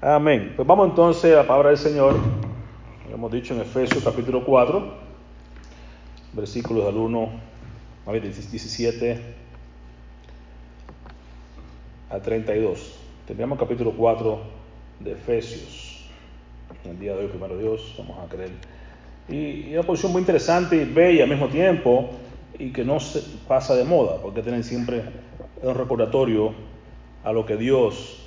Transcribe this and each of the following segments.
Amén. Pues vamos entonces a la palabra del Señor. Lo hemos dicho en Efesios capítulo 4, versículos del 1 a 17 a 32. Terminamos capítulo 4 de Efesios. El día de hoy, primero Dios, vamos a creer. Y, y una posición muy interesante y bella al mismo tiempo y que no se pasa de moda, porque tienen siempre un recordatorio a lo que Dios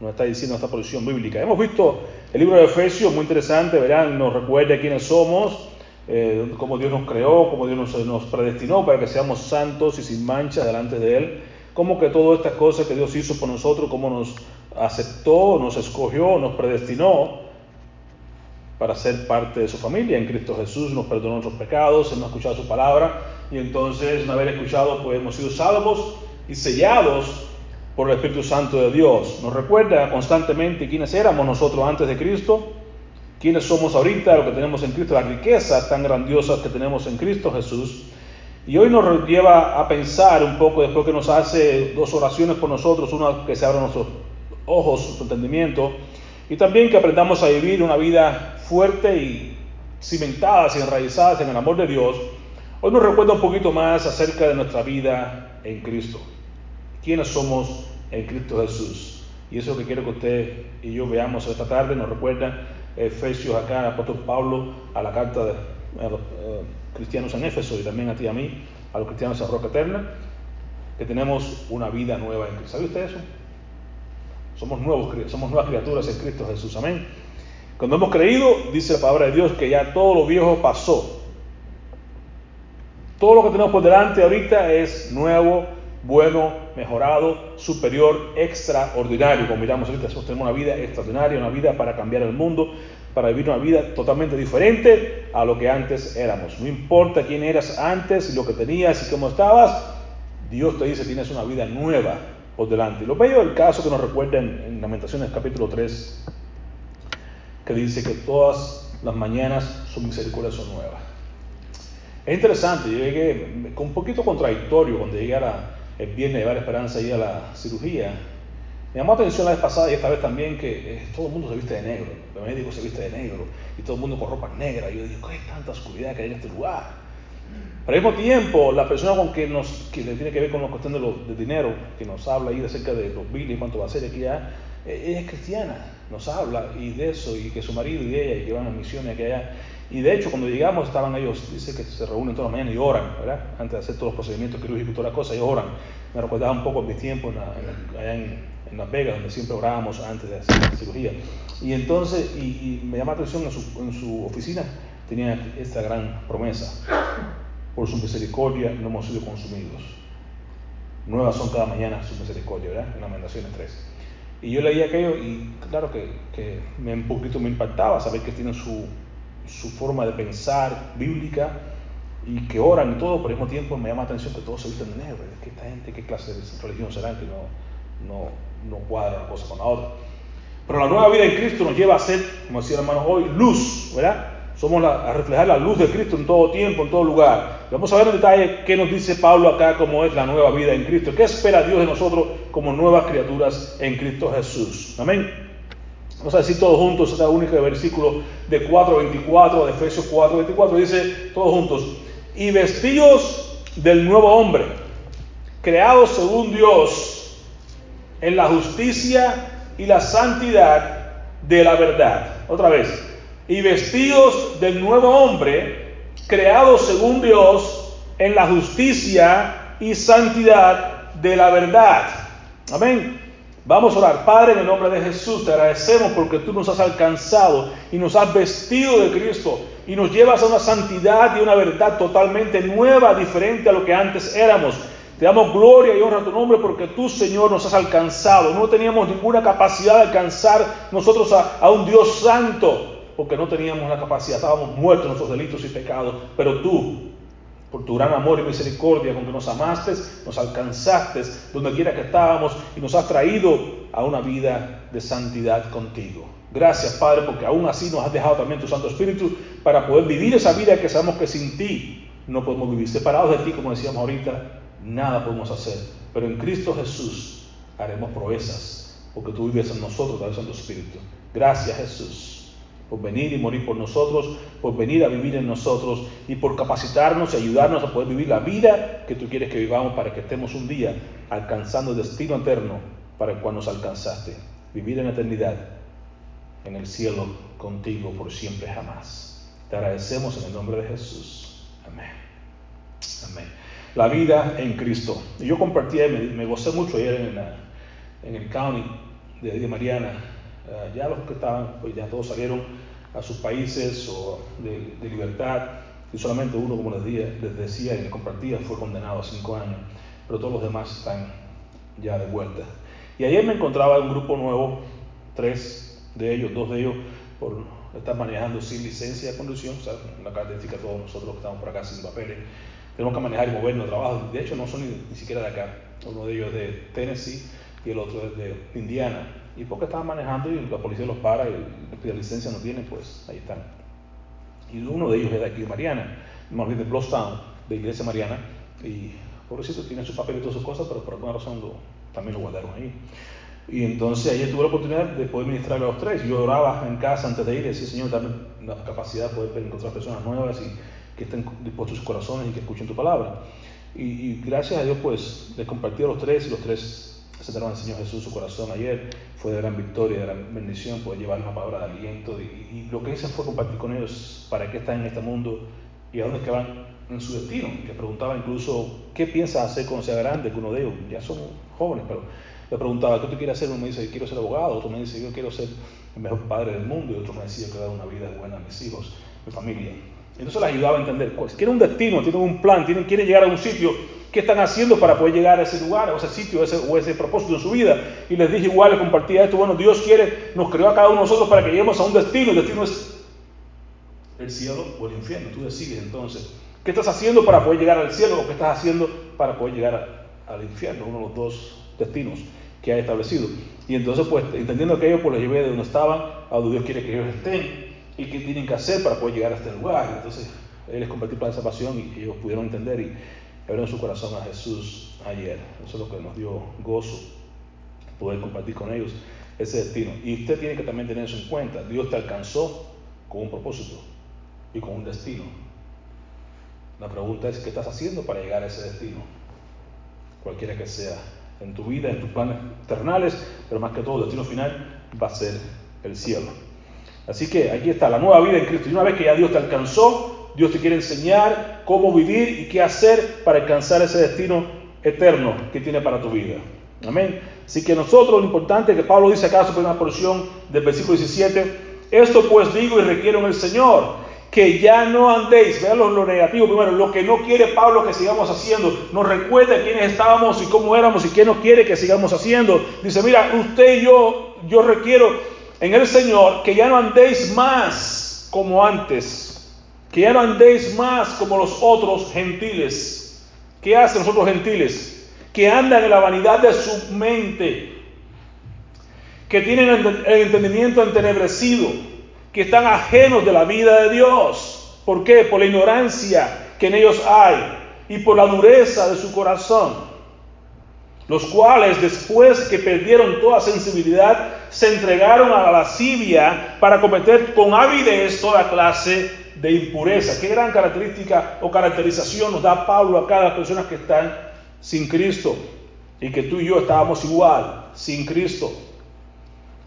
nos está diciendo esta posición bíblica. Hemos visto el libro de Efesios, muy interesante, verán, nos recuerda quiénes somos, eh, cómo Dios nos creó, cómo Dios nos, predestinó para que seamos santos y sin mancha delante de Él, cómo que todas estas cosas que Dios hizo por nosotros, cómo nos aceptó, nos escogió, nos predestinó para ser parte de su familia en Cristo Jesús, nos perdonó nuestros pecados, hemos escuchado su palabra y entonces, una vez escuchado, pues hemos sido salvos y sellados por el Espíritu Santo de Dios. Nos recuerda constantemente quiénes éramos nosotros antes de Cristo, quiénes somos ahorita, lo que tenemos en Cristo, las riquezas tan grandiosas que tenemos en Cristo Jesús. Y hoy nos lleva a pensar un poco, después que nos hace dos oraciones por nosotros, una que se abra nuestros ojos, nuestro entendimiento, y también que aprendamos a vivir una vida fuerte y cimentadas y enraizadas en el amor de Dios. Hoy nos recuerda un poquito más acerca de nuestra vida en Cristo. ¿Quiénes somos en Cristo Jesús. Y eso es lo que quiero que usted y yo veamos esta tarde. Nos recuerda Efesios acá, el apóstol Pablo, a la carta de los eh, cristianos en Éfeso y también a ti y a mí, a los cristianos en Roca Eterna, que tenemos una vida nueva en Cristo. ¿Sabe usted eso? Somos, nuevos, somos nuevas criaturas en Cristo Jesús. Amén. Cuando hemos creído, dice la palabra de Dios, que ya todo lo viejo pasó. Todo lo que tenemos por delante ahorita es nuevo, bueno, mejorado, superior, extraordinario. Como miramos ahorita, tenemos una vida extraordinaria, una vida para cambiar el mundo, para vivir una vida totalmente diferente a lo que antes éramos. No importa quién eras antes lo que tenías y cómo estabas, Dios te dice tienes una vida nueva por delante. lo bello del caso que nos recuerda en, en Lamentaciones capítulo 3, que dice que todas las mañanas su misericordia son nuevas. Es interesante, yo llegué un poquito contradictorio cuando llegué a la, el viernes llevar esperanza ahí a la cirugía. Me llamó la atención la vez pasada y esta vez también que eh, todo el mundo se viste de negro. El médico se viste de negro y todo el mundo con ropa negra. Y yo digo, ¿qué es tanta oscuridad que hay en este lugar? Pero al mismo tiempo, la persona con que nos que tiene que ver con la cuestión de, dinero, que nos habla ahí acerca de los biles y cuánto va a ser aquí ya, eh, ella es cristiana, nos habla y de eso, y que su marido y ella, y que van a misiones aquí allá. Y de hecho, cuando llegamos, estaban ellos, dice que se reúnen toda la mañana y oran, ¿verdad? Antes de hacer todos los procedimientos quirúrgicos y toda la cosa, ellos oran. Me recordaba un poco mi tiempo en la, allá en, en, Las Vegas, donde siempre orábamos antes de hacer la cirugía. Y entonces, y, y me llama la atención, en su, en su oficina tenía esta gran promesa. Por su misericordia no hemos sido consumidos. Nuevas son cada mañana su misericordia, ¿verdad? En Lamentaciones 3. Y yo leía aquello y claro que, que me, un poquito me impactaba saber que tienen su, su forma de pensar bíblica y que oran y todo, pero al mismo tiempo me llama la atención que todos se visten de negro. Es esta gente, ¿qué clase de religión será que no, no, no cuadra una cosa con la otra? Pero la nueva vida en Cristo nos lleva a ser, como decía el hermano hoy, luz, ¿verdad? Somos la, a reflejar la luz de Cristo en todo tiempo, en todo lugar. Vamos a ver en detalle qué nos dice Pablo acá, cómo es la nueva vida en Cristo. ¿Qué espera Dios de nosotros como nuevas criaturas en Cristo Jesús? Amén. Vamos a decir todos juntos esta única versículo de 4.24, de Efesios 4.24, dice todos juntos, y vestidos del nuevo hombre, creados según Dios, en la justicia y la santidad de la verdad. Otra vez, y vestidos del nuevo hombre, creados según Dios, en la justicia y santidad de la verdad. Amén. Vamos a orar. Padre, en el nombre de Jesús, te agradecemos porque tú nos has alcanzado y nos has vestido de Cristo y nos llevas a una santidad y una verdad totalmente nueva, diferente a lo que antes éramos. Te damos gloria y honra a tu nombre porque tú, Señor, nos has alcanzado. No teníamos ninguna capacidad de alcanzar nosotros a, a un Dios santo porque no teníamos la capacidad, estábamos muertos en nuestros delitos y pecados, pero tú por tu gran amor y misericordia con que nos amaste, nos alcanzaste donde quiera que estábamos y nos has traído a una vida de santidad contigo. Gracias, Padre, porque aún así nos has dejado también tu Santo Espíritu para poder vivir esa vida que sabemos que sin ti no podemos vivir. Separados de ti, como decíamos ahorita, nada podemos hacer. Pero en Cristo Jesús haremos proezas porque tú vives en nosotros de tu Espíritu. Gracias Jesús por venir y morir por nosotros, por venir a vivir en nosotros y por capacitarnos y ayudarnos a poder vivir la vida que tú quieres que vivamos para que estemos un día alcanzando el destino eterno para el cual nos alcanzaste. Vivir en la eternidad, en el cielo contigo por siempre jamás. Te agradecemos en el nombre de Jesús. Amén. Amén. La vida en Cristo. Yo compartí, me, me gocé mucho ayer en, en el county de, Mariana. Uh, ya los que estaban, pues ya todos salieron a sus países o de, de libertad. Y solamente uno, como les decía, les decía y les compartía, fue condenado a cinco años. Pero todos los demás están ya de vuelta. Y ayer me encontraba un grupo nuevo, tres de ellos, dos de ellos por estar manejando sin licencia de conducción, o sea, una característica de todos nosotros que estamos por acá sin papeles. Tenemos que manejar y movernos, trabajo. De hecho, no son ni, ni siquiera de acá. Uno de ellos es de Tennessee y el otro es de Indiana. Y porque estaban manejando y la policía los para y la licencia no tienen, pues ahí están. Y uno de ellos es de aquí de Mariana, más bien de Blostown, de Iglesia Mariana. Y pobrecito tiene su papel y todas sus cosas, pero por alguna razón lo, también lo guardaron ahí. Y entonces ayer tuve la oportunidad de poder ministrar a los tres. Yo oraba en casa antes de ir y decía, Señor, dame la capacidad de poder encontrar personas nuevas y que estén dispuestos sus corazones y que escuchen tu palabra. Y, y, gracias a Dios, pues, les compartí a los tres y los tres aceptaron al Señor Jesús su corazón ayer. Fue de gran victoria, de gran bendición poder llevar una palabra de aliento. Y, y, lo que hice fue compartir con ellos para qué están en este mundo y a dónde es que van en su destino. Les preguntaba incluso qué piensa hacer cuando sea grande, que uno de ellos ya son jóvenes, pero le preguntaba, ¿qué tú quieres hacer? Uno me dice, quiero ser abogado, otro me dice, yo quiero ser el mejor padre del mundo, y otro me decía, quiero dar una vida buena a mis hijos, mi familia. Entonces les ayudaba a entender, pues, tienen un destino, tienen un plan, tienen, quieren llegar a un sitio, ¿qué están haciendo para poder llegar a ese lugar, a ese sitio, o ese propósito en su vida? Y les dije igual, les compartía esto, bueno, Dios quiere, nos creó a cada uno de nosotros para que lleguemos a un destino, el destino es el cielo o el infierno, tú decides entonces, ¿qué estás haciendo para poder llegar al cielo o qué estás haciendo para poder llegar al infierno? Uno de los dos destinos que ha establecido. Y entonces, pues, entendiendo que ellos pues, los llevé de donde estaban a donde Dios quiere que ellos estén y qué tienen que hacer para poder llegar a este lugar. Entonces, Él les compartió para esa pasión y ellos pudieron entender y abrieron su corazón a Jesús ayer. Eso es lo que nos dio gozo, poder compartir con ellos ese destino. Y usted tiene que también tener eso en cuenta. Dios te alcanzó con un propósito y con un destino. La pregunta es, ¿qué estás haciendo para llegar a ese destino? Cualquiera que sea en tu vida, en tus planes terrenales, pero más que todo el destino final va a ser el cielo. Así que aquí está la nueva vida en Cristo. Y una vez que ya Dios te alcanzó, Dios te quiere enseñar cómo vivir y qué hacer para alcanzar ese destino eterno que tiene para tu vida. Amén. Así que nosotros lo importante que Pablo dice acá su primera porción del versículo 17, esto pues digo y requiero en el Señor, que ya no andéis, vean lo, lo, negativo primero, lo que no quiere Pablo que sigamos haciendo, nos recuerda quiénes estábamos y cómo éramos y qué no quiere que sigamos haciendo. Dice, mira, usted y yo, yo requiero en el Señor que ya no andéis más como antes, que ya no andéis más como los otros gentiles. ¿Qué hacen los otros gentiles? Que andan en la vanidad de su mente, que tienen el entendimiento entenebrecido que están ajenos de la vida de Dios. ¿Por qué? Por la ignorancia que en ellos hay y por la dureza de su corazón. Los cuales después que perdieron toda sensibilidad, se entregaron a la lascivia para cometer con avidez toda clase de impureza. Qué gran característica o caracterización nos da Pablo a cada persona que están sin Cristo y que tú y yo estábamos igual, sin Cristo.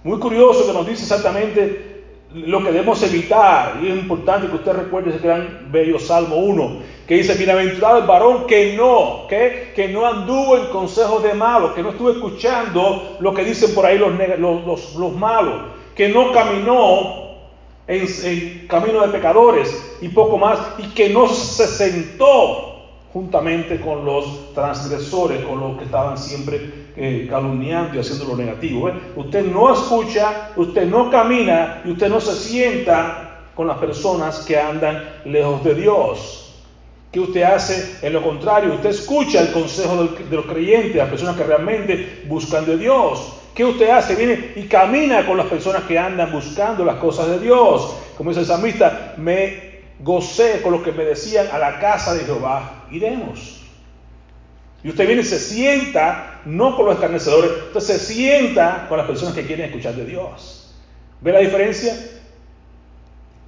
Muy curioso que nos dice exactamente lo que debemos evitar, y es importante que usted recuerde ese gran bello Salmo 1, que dice, bienaventurado el varón que no, que, que no anduvo en consejos de malos, que no estuvo escuchando lo que dicen por ahí los, los, los, malos, que no caminó en, camino de pecadores y poco más, y que no se sentó juntamente con los transgresores, con los que estaban siempre eh, calumniando y haciendo lo negativo. ¿eh? Usted no escucha, usted no camina y usted no se sienta con las personas que andan lejos de Dios. ¿Qué usted hace? En lo contrario, usted escucha el consejo de los creyentes, las personas que realmente buscan de Dios. ¿Qué usted hace? Viene y camina con las personas que andan buscando las cosas de Dios. Como dice el salmista, me gocé con lo que me decían a la casa de Jehová, iremos. Y usted viene y se sienta, no con los escarnecedores, usted se sienta con las personas que quieren escuchar de Dios. ¿Ve la diferencia?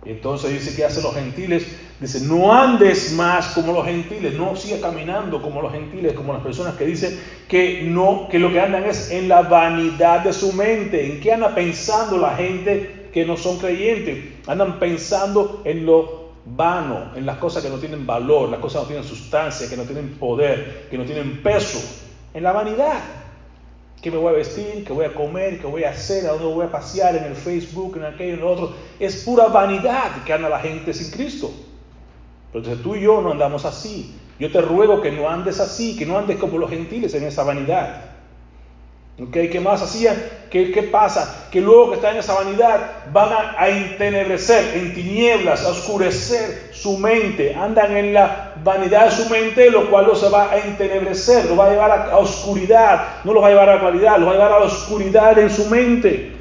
Y entonces dice que hacen los gentiles. Dice, no andes más como los gentiles, no sigas caminando como los gentiles, como las personas que dicen que no, que lo que andan es en la vanidad de su mente. ¿En qué anda pensando la gente que no son creyentes? Andan pensando en lo vano, en las cosas que no tienen valor, las cosas que no tienen sustancia, que no tienen poder, que no tienen peso, en la vanidad qué me voy a vestir, qué voy a comer, qué voy a hacer, a dónde voy a pasear, en el Facebook, en aquello, en lo otro. Es pura vanidad que anda la gente sin Cristo. Entonces tú y yo no andamos así. Yo te ruego que no andes así, que no andes como los gentiles en esa vanidad. ¿Qué más hacían? ¿Qué, ¿Qué, pasa? Que luego que están en esa vanidad van a, a, entenebrecer, en tinieblas, a oscurecer su mente. Andan en la vanidad de su mente, lo cual los va a entenebrecer, los va a llevar a, a oscuridad, no los va a llevar a la claridad, los va a llevar a la oscuridad en su mente.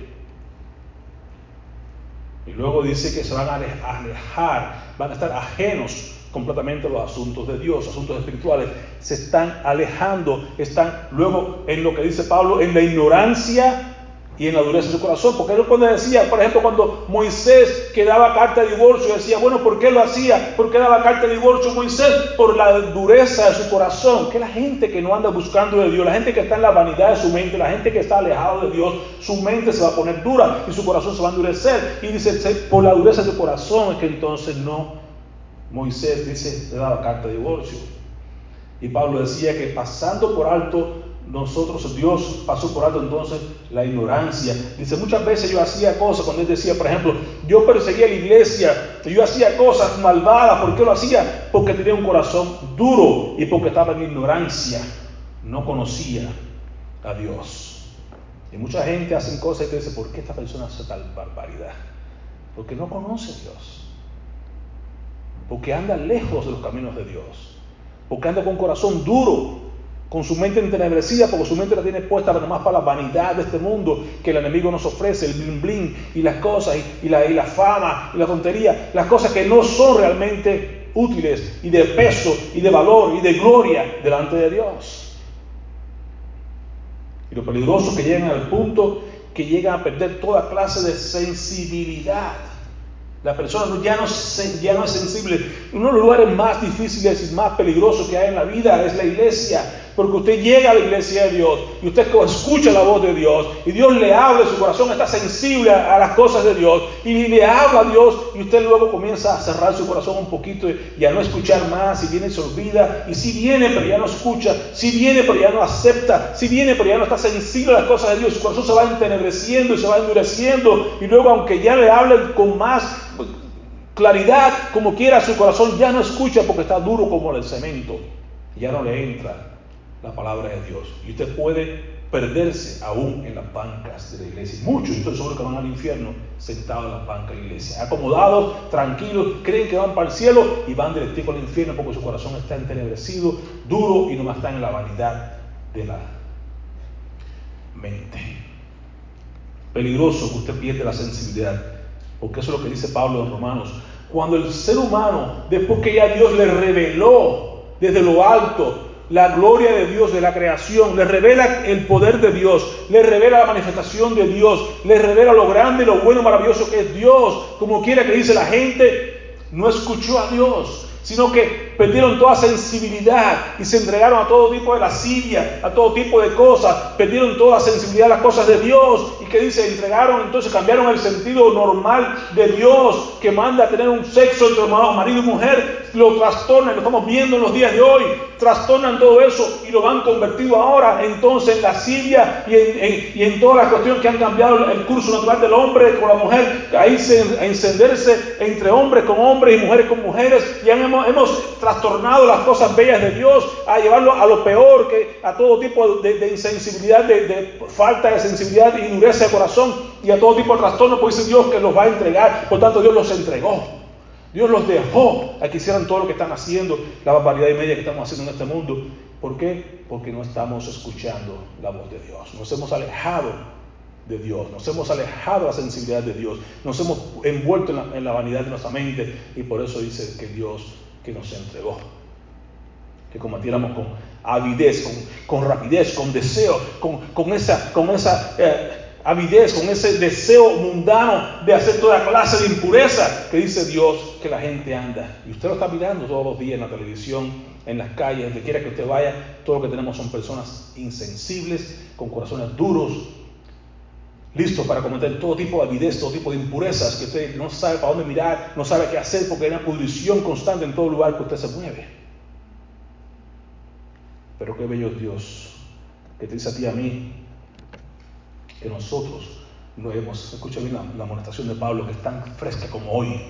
Y luego dice que se van a alejar, van a estar ajenos completamente los asuntos de Dios, asuntos espirituales, se están alejando, están luego en lo que dice Pablo, en la ignorancia y en la dureza de su corazón. Porque él cuando decía, por ejemplo, cuando Moisés que daba carta de divorcio, decía, bueno, ¿por qué lo hacía? ¿Por qué daba carta de divorcio Moisés? Por la dureza de su corazón. Que la gente que no anda buscando de Dios, la gente que está en la vanidad de su mente, la gente que está alejado de Dios, su mente se va a poner dura y su corazón se va a endurecer. Y dice, por la dureza de su corazón es que entonces no Moisés dice, le daba carta de divorcio. Y Pablo decía que pasando por alto, nosotros, Dios pasó por alto entonces la ignorancia. Dice, muchas veces yo hacía cosas, cuando él decía, por ejemplo, yo perseguía la iglesia, yo hacía cosas malvadas, ¿por qué lo hacía? Porque tenía un corazón duro y porque estaba en ignorancia, no conocía a Dios. Y mucha gente hace cosas y te dice, ¿por qué esta persona hace tal barbaridad? Porque no conoce a Dios porque anda lejos de los caminos de Dios, porque anda con corazón duro, con su mente entenebrecida, porque su mente la tiene puesta nomás para la vanidad de este mundo que el enemigo nos ofrece, el bling bling y las cosas, y, la, y la fama y la tontería, las cosas que no son realmente útiles y de peso y de valor y de gloria delante de Dios. Y lo peligroso que llegan al punto que llegan a perder toda clase de sensibilidad la persona ya no, ya no es sensible. Uno de los lugares más difíciles y más peligrosos que hay en la vida es la iglesia. Porque usted llega a la iglesia de Dios y usted escucha la voz de Dios y Dios le habla, su corazón está sensible a, las cosas de Dios y le habla a Dios y usted luego comienza a cerrar su corazón un poquito y a no escuchar más y viene y se olvida y si viene pero ya no escucha, si viene pero ya no acepta, si viene pero ya no está sensible a las cosas de Dios, su corazón se va entenebreciendo y se va endureciendo y luego aunque ya le hablen con más claridad como quiera su corazón ya no escucha porque está duro como el cemento, ya no le entra la palabra de Dios. Y usted puede perderse aún en las bancas de la iglesia. Muchos, estoy seguro que van al infierno sentados en las bancas de la iglesia, acomodados, tranquilos, creen que van para el cielo y van directo al infierno porque su corazón está entenebrecido, duro y no está en la vanidad de la mente. Peligroso que usted pierda la sensibilidad, porque eso es lo que dice Pablo en Romanos. Cuando el ser humano, después que ya Dios le reveló desde lo alto la gloria de Dios de la creación, le revela el poder de Dios, le revela la manifestación de Dios, le revela lo grande, lo bueno, maravilloso que es Dios, como quiera que dice la gente, no escuchó a Dios, sino que perdieron toda sensibilidad y se entregaron a todo tipo de lascivia, a todo tipo de cosas, perdieron toda sensibilidad a las cosas de Dios. Y que dice, entregaron, entonces cambiaron el sentido normal de Dios que manda a tener un sexo entre marido y mujer, lo trastornan, lo estamos viendo en los días de hoy, trastornan todo eso y lo han convertido ahora entonces en lascivia y en, y en toda la cuestión que han cambiado el curso natural del hombre con la mujer, ahí a encenderse entre hombres con hombres y mujeres con mujeres y han hemos, trastornado las cosas bellas de Dios a llevarlo a lo peor, que a todo tipo de, insensibilidad, de, falta de sensibilidad y dureza de corazón y a todo tipo de trastorno, pues dice Dios que los va a entregar. Por tanto, Dios los entregó. Dios los dejó a que hicieran todo lo que están haciendo, la barbaridad y media que estamos haciendo en este mundo. ¿Por qué? Porque no estamos escuchando la voz de Dios. Nos hemos alejado de Dios, nos hemos alejado de la sensibilidad de Dios, nos hemos envuelto en la, vanidad de nuestra mente y por eso dice que Dios que nos entregó, que combatiéramos con avidez, con, rapidez, con deseo, con, esa, con esa eh, avidez, con ese deseo mundano de hacer toda clase de impureza que dice Dios que la gente anda. Y usted lo está mirando todos los días en la televisión, en las calles, donde quiera que usted vaya, todo lo que tenemos son personas insensibles, con corazones duros, listos para cometer todo tipo de avidez, todo tipo de impurezas, que usted no sabe para dónde mirar, no sabe qué hacer, porque hay una pudrición constante en todo lugar que usted se mueve. Pero qué bello Dios, que te dice a ti y a mí, que nosotros no hemos, escucha bien la, la amonestación de Pablo, que es tan fresca como hoy,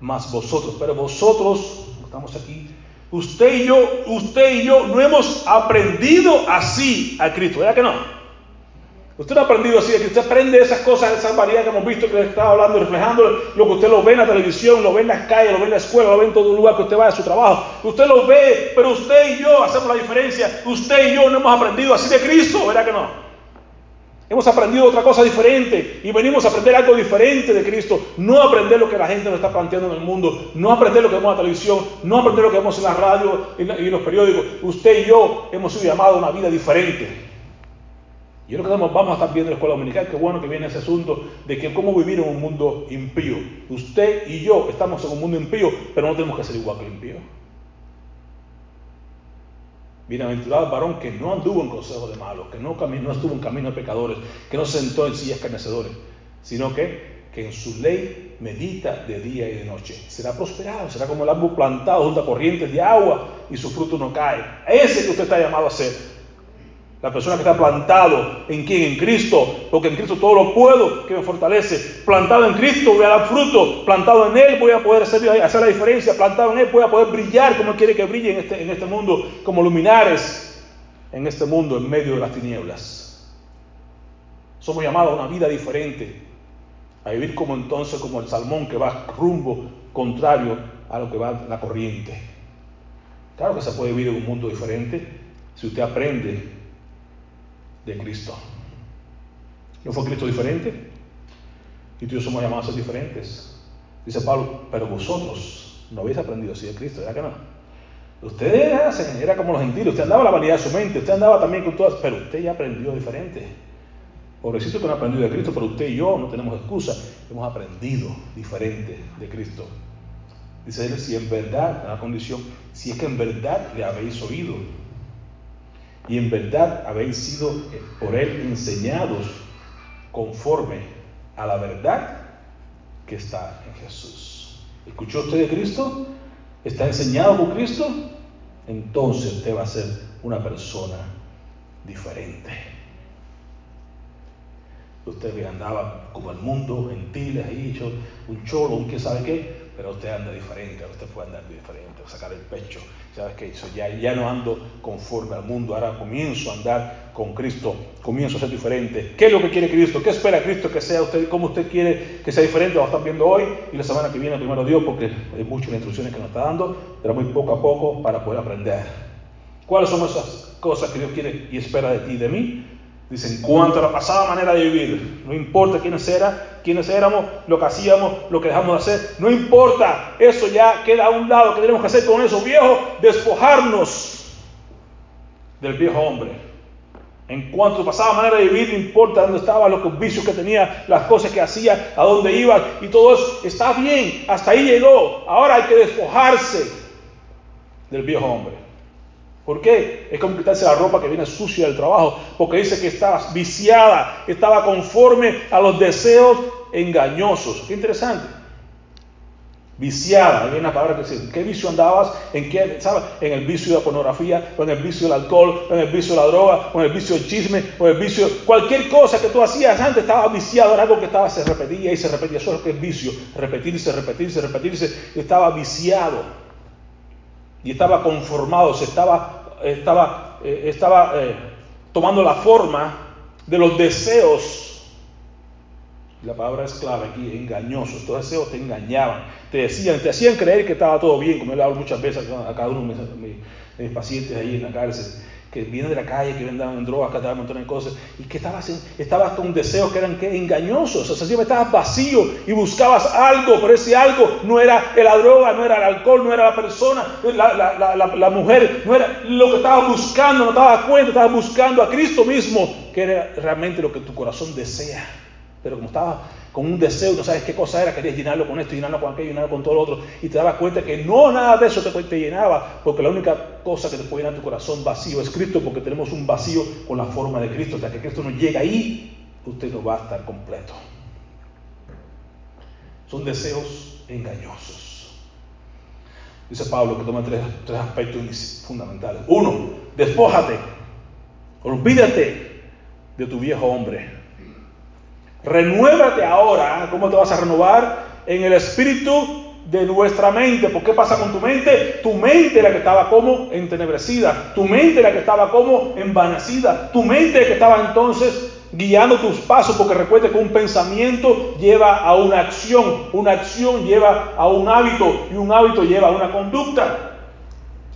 más vosotros, pero vosotros, estamos aquí, usted y yo, usted y yo no hemos aprendido así a Cristo, ¿verdad que no? Usted no ha aprendido así, que usted aprende esas cosas, esas variedades que hemos visto que le estaba hablando reflejando lo que usted lo ve en la televisión, lo ve en las calles, lo ve en la escuela, lo ve en todo lugar que usted va a su trabajo. Usted lo ve, pero usted y yo hacemos la diferencia. Usted y yo no hemos aprendido así de Cristo, ¿verdad que no? Hemos aprendido otra cosa diferente y venimos a aprender algo diferente de Cristo. No aprender lo que la gente nos está planteando en el mundo, no aprender lo que vemos en la televisión, no aprender lo que vemos en la radio y en los periódicos. Usted y yo hemos sido llamados a una vida diferente. Yo creo que vamos a estar viendo en la escuela dominical, qué bueno que viene ese asunto de que cómo vivir en un mundo impío. Usted y yo estamos en un mundo impío, pero no tenemos que ser igual que el impío. Bienaventurado varón que no anduvo en consejo de malos, que no, estuvo en camino de pecadores, que no se sentó en sillas carnecedores, sino que, que en su ley medita de día y de noche. Será prosperado, será como el árbol plantado junto a corrientes de agua y su fruto no cae. Ese que usted está llamado a ser. La persona que está plantado en quién? En Cristo, porque en Cristo todo lo puedo, que me fortalece. Plantado en Cristo voy a dar fruto, plantado en Él voy a poder hacer, la diferencia, plantado en Él voy a poder brillar como Él quiere que brille en este, en este mundo, como luminares en este mundo, en medio de las tinieblas. Somos llamados a una vida diferente, a vivir como entonces, como el salmón que va rumbo contrario a lo que va la corriente. Claro que se puede vivir en un mundo diferente si usted aprende de Cristo. ¿No fue Cristo diferente? Y tú y yo somos llamados a ser diferentes. Dice Pablo, pero vosotros no habéis aprendido así de Cristo, ¿verdad que no? Usted era, como los gentiles, usted andaba la vanidad de su mente, usted andaba también con todas, pero usted ya aprendió diferente. Pobrecito que no ha aprendido de Cristo, pero usted y yo no tenemos excusa, hemos aprendido diferente de Cristo. Dice él, si en verdad, la condición, si es que en verdad le habéis oído, y en verdad habéis sido eh, por Él enseñados conforme a la verdad que está en Jesús. ¿Escuchó usted de Cristo? ¿Está enseñado por Cristo? Entonces usted va a ser una persona diferente. Usted andaba como el mundo, gentil, ahí, hecho un cholo, un que sabe qué, pero usted anda diferente, usted puede andar diferente, sacar el pecho. ¿Sabes qué? Ya, ya no ando conforme al mundo, ahora comienzo a andar con Cristo, comienzo a ser diferente. ¿Qué es lo que quiere Cristo? ¿Qué espera Cristo que sea usted? ¿Cómo usted quiere que sea diferente? Lo están viendo hoy y la semana que viene, primero Dios, porque hay muchas instrucciones que nos está dando, pero muy poco a poco para poder aprender. ¿Cuáles son esas cosas que Dios quiere y espera de ti y de mí? Dice, en cuanto a la pasada manera de vivir, no importa quiénes, era, quiénes éramos, lo que hacíamos, lo que dejamos de hacer, no importa, eso ya queda a un lado, ¿qué tenemos que hacer con eso, viejo? Despojarnos del viejo hombre. En cuanto a la pasada manera de vivir, no importa dónde estaba, los vicios que tenía, las cosas que hacía, a dónde iba, y todo eso está bien, hasta ahí llegó. Ahora hay que despojarse del viejo hombre. ¿Por qué? Es como quitarse la ropa que viene sucia del trabajo, porque dice que estaba viciada, estaba conforme a los deseos engañosos. Qué interesante. Viciada, hay una palabra que dice, ¿en qué vicio andabas? ¿En qué, sabes? En el vicio de la pornografía, o en el vicio del alcohol, o en el vicio de la droga, o en el vicio del chisme, o en el vicio, cualquier cosa que tú hacías antes estaba viciado, era algo que estaba, se repetía y se repetía, eso es lo que es vicio, repetirse, repetirse, repetirse, estaba viciado y estaba conformado, se estaba, estaba, eh, estaba eh, tomando la forma de los deseos. La palabra es clave aquí, engañosos. Estos deseos te engañaban, te decían, te hacían creer que estaba todo bien, como he hablado muchas veces a cada uno de mis, pacientes ahí en la cárcel, que vienen de la calle, que vendan en drogas, que andaban un montón de cosas, y que estabas, estabas con deseos que eran engañosos, o sea, siempre estabas vacío y buscabas algo, pero ese algo no era la droga, no era el alcohol, no era la persona, la, la, la, la mujer, no era lo que estabas buscando, no estabas cuenta, estabas buscando a Cristo mismo, que era realmente lo que tu corazón desea. Pero como estabas con un deseo, no sabes qué cosa era, querías llenarlo con esto, llenarlo con aquello, llenarlo con todo lo otro, y te dabas cuenta que no nada de eso te, te llenaba, porque la única cosa que te puede llenar tu corazón vacío es Cristo, porque tenemos un vacío con la forma de Cristo. Hasta que Cristo no llega ahí, usted no va a estar completo. Son deseos engañosos. Dice Pablo que toma tres, tres aspectos fundamentales. Uno, despójate, olvídate de tu viejo hombre Renuévate ahora. ¿Cómo te vas a renovar? En el espíritu de nuestra mente. ¿Por qué pasa con tu mente? Tu mente la que estaba como entenebrecida. Tu mente la que estaba como envanecida. Tu mente la que estaba entonces guiando tus pasos. Porque recuerde que un pensamiento lleva a una acción. Una acción lleva a un hábito. Y un hábito lleva a una conducta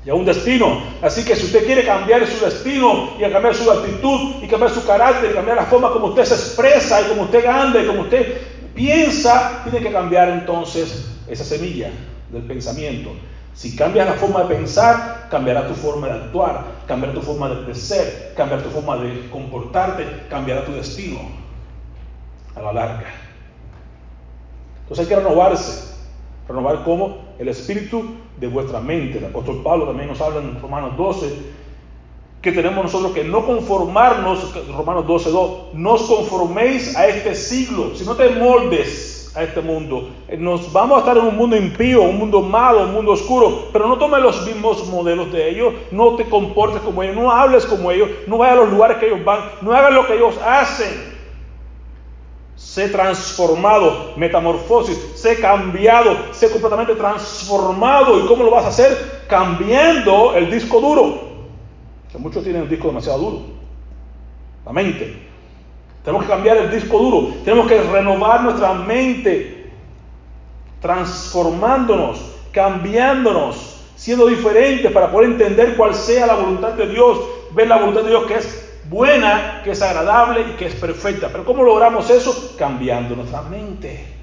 y a un destino. Así que si usted quiere cambiar su destino y cambiar su actitud y cambiar su carácter y cambiar la forma como usted se expresa y como usted anda y como usted piensa, tiene que cambiar entonces esa semilla del pensamiento. Si cambias la forma de pensar, cambiará tu forma de actuar, cambiará tu forma de, ser, cambiará tu forma de comportarte, cambiará tu destino a la larga. Entonces hay que renovarse. Renovar como el espíritu de vuestra mente. El apóstol Pablo también nos habla en Romanos 12 que tenemos nosotros que no conformarnos, Romanos 12, 2, no os conforméis a este siglo, sino te moldes a este mundo. Nos vamos a estar en un mundo impío, un mundo malo, un mundo oscuro, pero no tomes los mismos modelos de ellos, no te comportes como ellos, no hables como ellos, no vayas a los lugares que ellos van, no hagas lo que ellos hacen. Sé transformado, metamorfosis, sé cambiado, sé completamente transformado. ¿Y cómo lo vas a hacer? Cambiando el disco duro. Que muchos tienen un disco demasiado duro. La mente. Tenemos que cambiar el disco duro. Tenemos que renovar nuestra mente. Transformándonos, cambiándonos, siendo diferentes para poder entender cuál sea la voluntad de Dios. Ver la voluntad de Dios que es buena, que es agradable y que es perfecta. Pero ¿cómo logramos eso? Cambiando nuestra mente.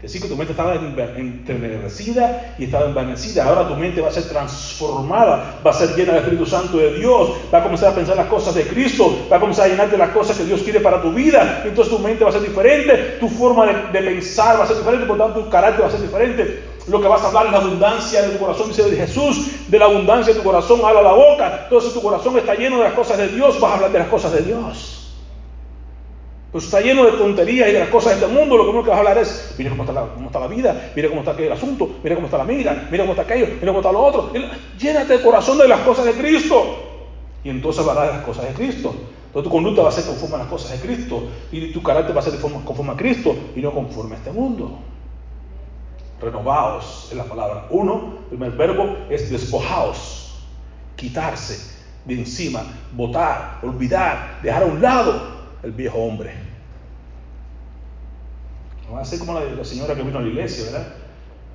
Que sí que tu mente estaba enternecida y estaba envanecida. Ahora tu mente va a ser transformada, va a ser llena del Espíritu Santo de Dios, va a comenzar a pensar las cosas de Cristo, va a comenzar a llenarte las cosas que Dios quiere para tu vida. Entonces tu mente va a ser diferente, tu forma de, de pensar va a ser diferente, por tanto tu carácter va a ser diferente. Lo que vas a hablar es la abundancia de tu corazón, dice Jesús, de la abundancia de tu corazón habla la boca. Entonces tu corazón está lleno de las cosas de Dios, vas a hablar de las cosas de Dios. Pues está lleno de tonterías y de las cosas de este mundo. Lo que vas a hablar es, mira cómo está, la, cómo está la vida, mira cómo está aquel asunto, mira cómo está la amiga, mira cómo está aquello, mira cómo está lo otro. Llénate el corazón de las cosas de Cristo. Y entonces hablarás de las cosas de Cristo. Entonces tu conducta va a ser conforme a las cosas de Cristo. Y tu carácter va a ser conforme a Cristo y no conforme a este mundo renovaos es la palabra. Uno, el primer verbo es despojaos, quitarse de encima, botar, olvidar, dejar a un lado el viejo hombre. Va a ser como la, señora que vino a la iglesia, ¿verdad?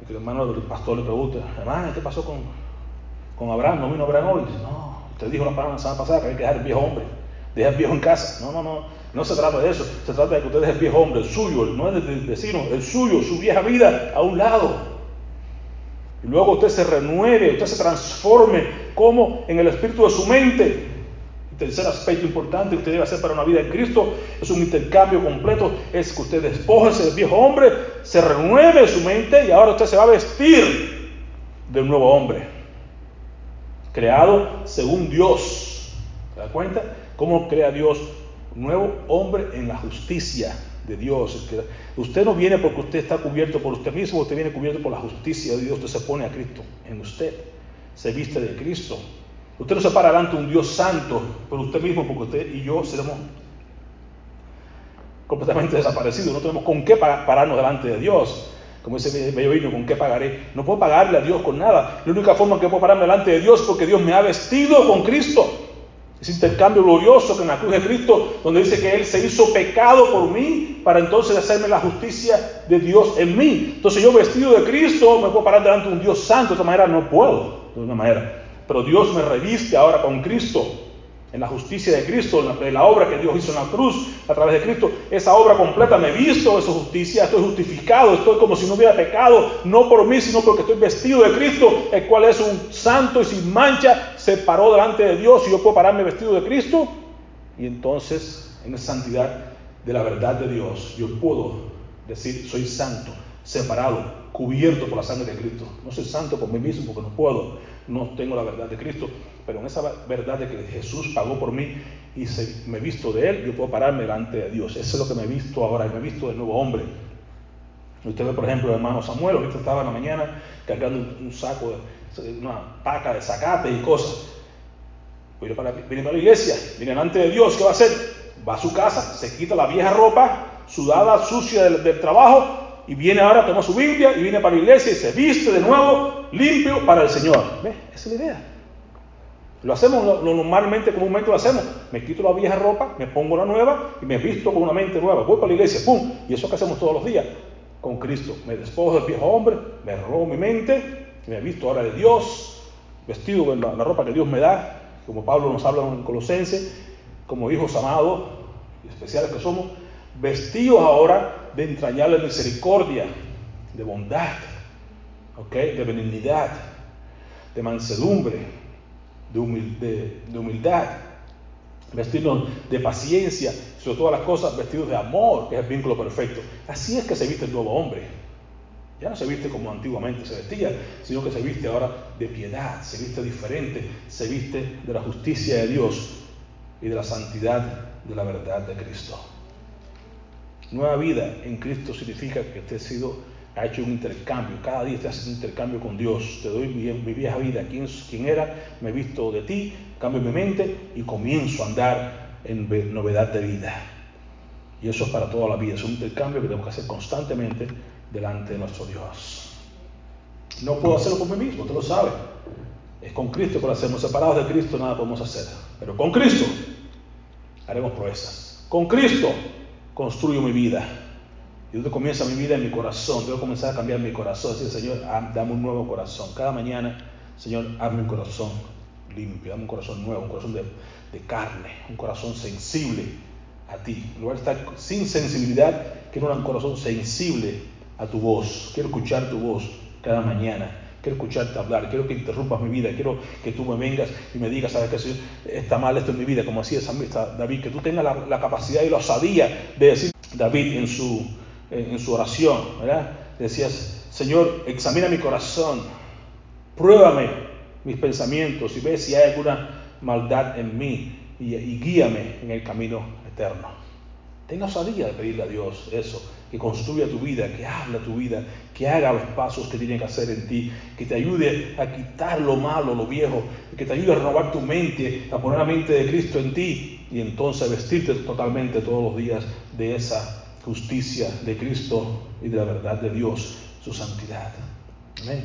Y que el hermano del pastor le pregunta, hermana, ¿qué pasó con, con Abraham? ¿No vino Abraham hoy? No, usted dijo la semana pasada que había que dejar el viejo hombre, dejar el viejo en casa. No, no, no, no se trata de eso, se trata de que usted deje el viejo hombre, el suyo, no es del vecino, el suyo, su vieja vida a un lado. Y luego usted se renueve, usted se transforme como en el espíritu de su mente. El tercer aspecto importante que usted debe hacer para una vida en Cristo es un intercambio completo, es que usted despoje del viejo hombre, se renueve su mente y ahora usted se va a vestir de un nuevo hombre, creado según Dios. ¿Se da cuenta? ¿Cómo crea Dios nuevo hombre en la justicia de Dios. Usted no viene porque usted está cubierto por usted mismo, usted viene cubierto por la justicia de Dios. Usted se pone a Cristo en usted, se viste de Cristo. Usted no se para delante de un Dios santo por usted mismo, porque usted y yo seremos completamente desaparecidos. No tenemos con qué pararnos delante de Dios. Como ese bello vino, ¿con qué pagaré? No puedo pagarle a Dios con nada. La única forma que puedo pararme delante de Dios es porque Dios me ha vestido con Cristo. Ese intercambio glorioso que en la cruz de Cristo, donde dice que Él se hizo pecado por mí para entonces hacerme la justicia de Dios en mí. Entonces yo vestido de Cristo me puedo parar delante de un Dios santo, de otra manera no puedo, de una manera. pero Dios me reviste ahora con Cristo, en la justicia de Cristo, en la, obra que Dios hizo en la cruz a través de Cristo. Esa obra completa me he visto esa justicia, estoy justificado, estoy como si no hubiera pecado, no por mí, sino porque estoy vestido de Cristo, el cual es un santo y sin mancha, se paró delante de Dios y yo puedo pararme vestido de Cristo. Y entonces, en esa santidad de la verdad de Dios, yo puedo decir, soy santo, separado, cubierto por la sangre de Cristo. No soy santo por mí mismo porque no puedo, no tengo la verdad de Cristo, pero en esa verdad de que Jesús pagó por mí y se, me visto de Él, yo puedo pararme delante de Dios. Eso es lo que me he visto ahora, me he visto de nuevo hombre. Usted ve, por ejemplo, hermano Samuel, ahorita estaba en la mañana cargando un, saco, una paca de zacate y cosas. Viene para, viene para la iglesia, viene delante de Dios, ¿qué va a hacer? Va a su casa, se quita la vieja ropa, sudada, sucia del, trabajo, y viene ahora, toma su Biblia y viene para la iglesia y se viste de nuevo limpio para el Señor. ¿Ve? Esa es la idea. Lo hacemos lo, normalmente, comúnmente lo hacemos. Me quito la vieja ropa, me pongo la nueva y me visto con una mente nueva. Voy para la iglesia, ¡pum! Y eso que hacemos todos los días con Cristo. Me despojo del viejo hombre, me robo mi mente, me visto ahora de Dios, vestido con la, ropa que Dios me da, como Pablo nos habla en Colosenses, como hijos amados, especiales que somos, vestidos ahora de entrañable misericordia, de bondad, de benignidad, de mansedumbre, de, humildad, vestirnos de paciencia, sobre todas las cosas, vestidos de amor, que es el vínculo perfecto. Así es que se viste el nuevo hombre. Ya no se viste como antiguamente se vestía, sino que se viste ahora de piedad, se viste diferente, se viste de la justicia de Dios y de la santidad de la verdad de Cristo. Nueva vida en Cristo significa que usted ha, sido, ha hecho un intercambio, cada día usted hace un intercambio con Dios. Te doy mi, vieja vida, ¿Quién, quién era, me he visto de ti, cambio mi mente y comienzo a andar en novedad de vida. Y eso es para toda la vida, es un intercambio que tenemos que hacer constantemente delante de nuestro Dios. No puedo hacerlo por mí mismo, usted lo sabe. Es con Cristo que lo hacemos. Separados de Cristo nada podemos hacer. Pero con Cristo haremos proezas. Con Cristo construyo mi vida. Y donde comienza mi vida en mi corazón. Debo comenzar a cambiar mi corazón. Decir, Señor, dame un nuevo corazón. Cada mañana, Señor, hazme un corazón limpio, dame un corazón nuevo, un corazón de, de carne, un corazón sensible a ti. En lugar de estar sin sensibilidad, quiero un corazón sensible a tu voz. Quiero escuchar tu voz cada mañana. Quiero escucharte hablar, quiero que interrumpas mi vida, quiero que tú me vengas y me digas, ¿sabes qué? Está mal esto en mi vida, como hacía David, que tú tengas la, capacidad y la osadía de decir, David en su, en su oración, ¿verdad? Decías, Señor, examina mi corazón, pruébame mis pensamientos y ve si hay alguna maldad en mí y guíame en el camino eterno. Ten osadía de pedirle a Dios eso que construya tu vida, que habla tu vida, que haga los pasos que tiene que hacer en ti, que te ayude a quitar lo malo, lo viejo, que te ayude a renovar tu mente, a poner la mente de Cristo en ti y entonces vestirte totalmente todos los días de esa justicia de Cristo y de la verdad de Dios, su santidad. Amén.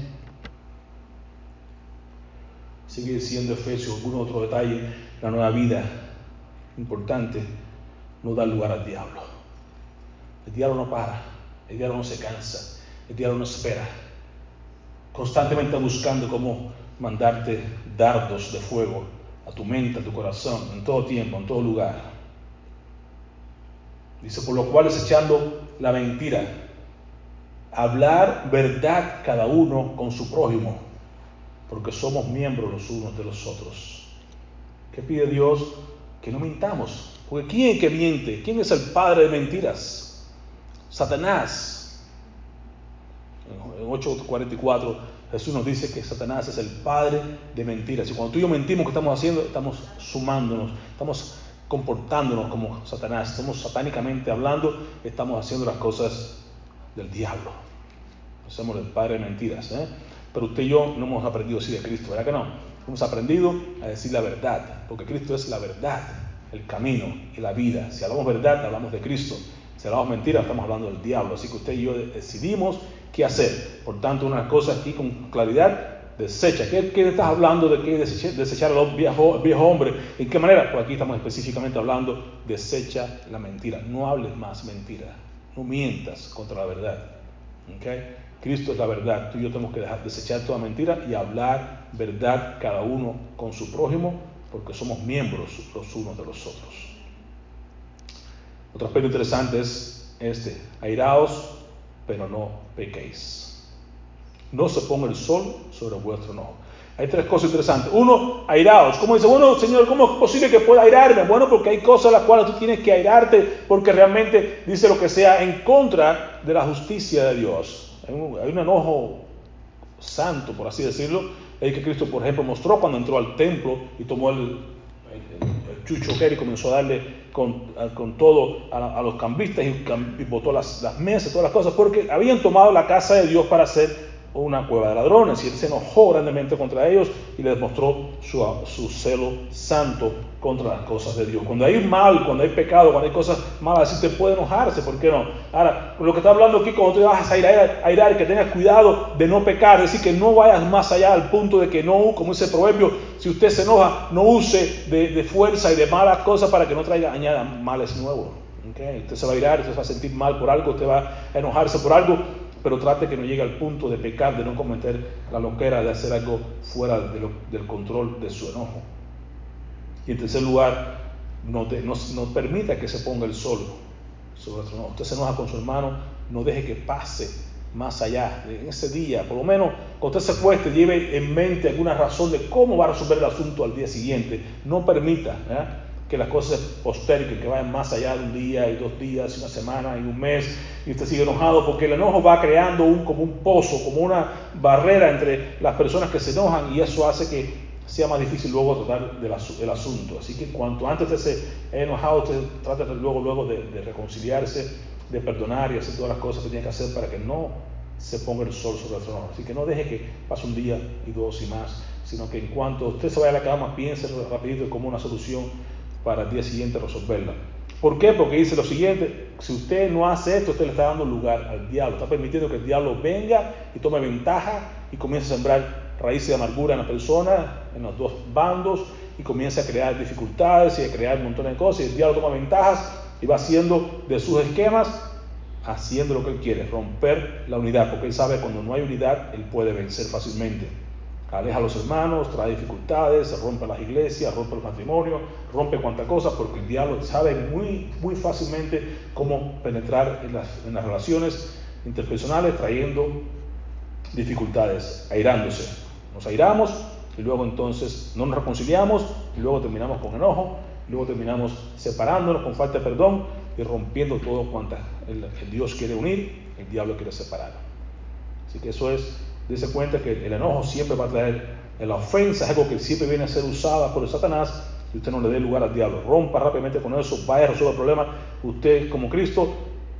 Sigue diciendo Efesios algún otro detalle, la nueva vida importante, no da lugar al diablo. El diablo no para, el diablo no se cansa, el diablo no espera. Constantemente buscando cómo mandarte dardos de fuego a tu mente, a tu corazón, en todo tiempo, en todo lugar. Dice, por lo cual echando la mentira, hablar verdad cada uno con su prójimo, porque somos miembros los unos de los otros. ¿Qué pide Dios? Que no mintamos. Porque ¿quién es que miente? ¿Quién es el padre de mentiras? Satanás. En 8.44 Jesús nos dice que Satanás es el padre de mentiras. Y cuando tú y yo mentimos, ¿qué estamos haciendo? Estamos sumándonos, estamos comportándonos como Satanás, estamos satánicamente hablando, estamos haciendo las cosas del diablo. Somos el padre de mentiras. ¿eh? Pero usted y yo no hemos aprendido así de Cristo, ¿verdad que no? Hemos aprendido a decir la verdad, porque Cristo es la verdad, el camino y la vida. Si hablamos verdad, hablamos de Cristo. Si hablamos mentira, estamos hablando del diablo. Así que usted y yo decidimos qué hacer. Por tanto, una cosa aquí con claridad, desecha. ¿Qué, qué estás hablando de qué desechar, desechar al viejo, viejo hombre? ¿En qué manera? Pues aquí estamos específicamente hablando, desecha la mentira. No hables más mentira. No mientas contra la verdad. ¿okay? Cristo es la verdad. Tú y yo tenemos que dejar, desechar toda mentira y hablar verdad cada uno con su prójimo, porque somos miembros los unos de los otros. Otro aspecto interesante es este: airaos, pero no pequéis. No se ponga el sol sobre vuestro enojo. Hay tres cosas interesantes. Uno, airaos. Como dice, bueno, Señor, ¿cómo es posible que pueda airarme? Bueno, porque hay cosas las cuales tú tienes que airarte porque realmente dice lo que sea en contra de la justicia de Dios. Hay un enojo santo, por así decirlo, el que Cristo, por ejemplo, mostró cuando entró al templo y tomó el, el, chucho y comenzó a darle con, con todo a, los cambistas y, y botó las, las mesas, todas las cosas, porque habían tomado la casa de Dios para hacer una cueva de ladrones y él se enojó grandemente contra ellos y les mostró su, su, celo santo contra las cosas de Dios. Cuando hay mal, cuando hay pecado, cuando hay cosas malas, así te puede enojarse, ¿por qué no? Ahora, lo que está hablando aquí, cuando te vas a ir a airar, que tengas cuidado de no pecar, es decir, que no vayas más allá al punto de que no, como dice el proverbio, si usted se enoja, no use de, de fuerza y de malas cosas para que no traiga, añada males nuevos. ¿okay? Usted se va a irar, usted se va a sentir mal por algo, usted va a enojarse por algo, pero trate que no llegue al punto de pecar, de no cometer la loquera, de hacer algo fuera de del control de su enojo. Y en tercer lugar, no, no, permita que se ponga el sol sobre otro enojo. Usted se enoja con su hermano, no deje que pase más allá de ese día. Por lo menos, cuando usted se acueste, lleve en mente alguna razón de cómo va a resolver el asunto al día siguiente. No permita ¿eh? Que las cosas posterguen, que vayan más allá de un día y dos días, y una semana y un mes, y usted sigue enojado, porque el enojo va creando un, como un pozo, como una barrera entre las personas que se enojan, y eso hace que sea más difícil luego tratar del, del asunto. Así que cuanto antes usted se enojado, usted trata luego, luego de, de reconciliarse, de perdonar y hacer todas las cosas que tiene que hacer para que no se ponga el sol sobre el trono. Así que no deje que pase un día y dos y más, sino que en cuanto usted se vaya a la cama, piense rapidito como una solución para el día siguiente resolverla. ¿Por qué? Porque dice lo siguiente, si usted no hace esto, usted le está dando lugar al diablo, está permitiendo que el diablo venga y tome ventaja y comience a sembrar raíces de amargura en la persona, en los dos bandos, y comience a crear dificultades y a crear un montón de cosas, y el diablo toma ventajas y va haciendo de sus esquemas, haciendo lo que él quiere, romper la unidad, porque él sabe que cuando no hay unidad, él puede vencer fácilmente aleja a los hermanos, trae dificultades, rompe las iglesias, rompe el matrimonio, rompe cuantas cosas, porque el diablo sabe muy, muy fácilmente cómo penetrar en las, en las relaciones interpersonales trayendo dificultades, airándose. Nos airamos y luego entonces no nos reconciliamos y luego terminamos con enojo, y luego terminamos separándonos con falta de perdón y rompiendo todo cuanto el, el Dios quiere unir, el diablo quiere separar. Así que eso es Dese cuenta que el enojo siempre va a traer, la ofensa es algo que siempre viene a ser usada por el Satanás. Si usted no le dé lugar al diablo, rompa rápidamente con eso, vaya a resolver el problema. Usted, como Cristo,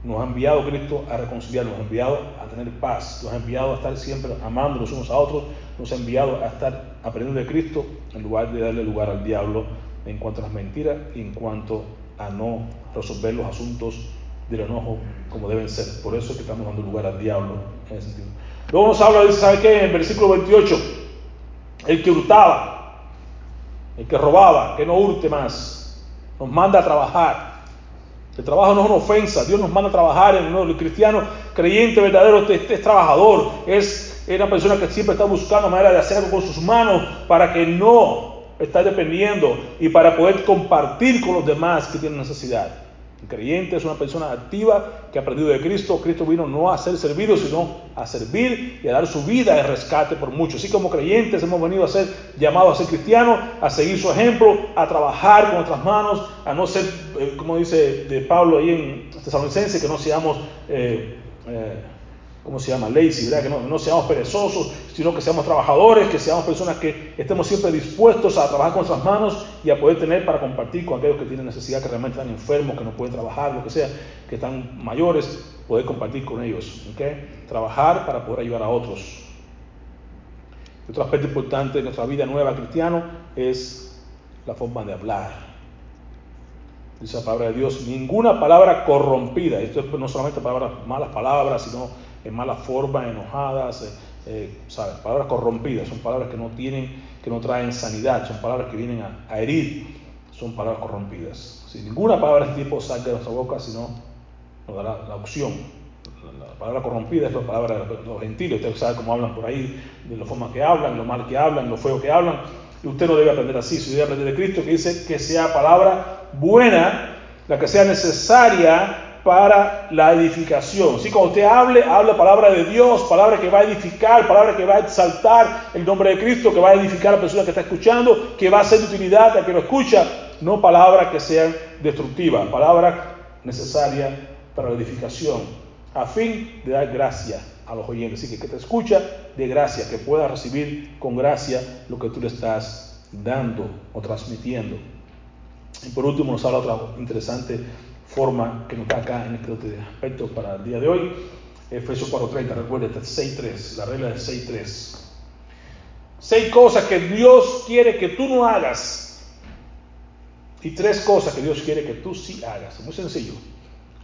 nos ha enviado Cristo a reconciliar, nos ha enviado a tener paz, nos ha enviado a estar siempre amándonos unos a otros, nos ha enviado a estar aprendiendo de Cristo en lugar de darle lugar al diablo en cuanto a las mentiras y en cuanto a no resolver los asuntos del enojo como deben ser. Por eso es que estamos dando lugar al diablo en ese sentido. Luego nos habla, dice, ¿sabe qué? En el versículo 28, el que hurtaba, el que robaba, que no hurte más, nos manda a trabajar. El trabajo no es una ofensa, Dios nos manda a trabajar en el cristiano creyente verdadero, este, es trabajador, es, es una persona que siempre está buscando manera de hacer algo con sus manos para que no está dependiendo y para poder compartir con los demás que tienen necesidad. Creyente es una persona activa que ha aprendido de Cristo. Cristo vino no a ser servido, sino a servir y a dar su vida en rescate por muchos. Así como creyentes hemos venido a ser llamados a ser cristianos, a seguir su ejemplo, a trabajar con nuestras manos, a no ser, eh, como dice de Pablo ahí en Tesalonicense, que no seamos... Eh, eh, ¿cómo se llama? Lazy, ¿verdad? Que no, no, seamos perezosos, sino que seamos trabajadores, que seamos personas que estemos siempre dispuestos a trabajar con nuestras manos y a poder tener para compartir con aquellos que tienen necesidad, que realmente están enfermos, que no pueden trabajar, lo que sea, que están mayores, poder compartir con ellos. ¿okay? Trabajar para poder ayudar a otros. Otro aspecto importante de nuestra vida nueva cristiano es la forma de hablar. Dice la palabra de Dios, ninguna palabra corrompida. Esto es no solamente palabras, malas palabras, sino en mala forma, enojadas, eh, eh, ¿sabes? palabras corrompidas, son palabras que no tienen, que no traen sanidad, son palabras que vienen a, a herir, son palabras corrompidas. Si ninguna palabra de este tipo salga de nuestra boca, sino nos dará la opción La palabra corrompida es la palabra de los gentiles. Usted sabe cómo hablan por ahí, de la forma que hablan, lo mal que hablan, lo feo que hablan. Y usted no debe aprender así. Si debe aprender de Cristo, que dice que sea palabra buena, la que sea necesaria para la edificación. Si cuando usted hable, habla palabra de Dios, palabra que va a edificar, palabra que va a exaltar el nombre de Cristo, que va a edificar a la persona que está escuchando, que va a ser de utilidad a que lo escucha, no palabras que sean destructivas, palabra necesaria para la edificación, a fin de dar gracia a los oyentes. Así que que te escucha de gracia, que pueda recibir con gracia lo que tú le estás dando o transmitiendo. Y por último nos habla otra interesante forma que nos da acá en este aspecto para el día de hoy. Efesios 4.30, recuerda, este 6.3, la regla de 6.3. Seis cosas que Dios quiere que tú no hagas y tres cosas que Dios quiere que tú sí hagas. Muy sencillo.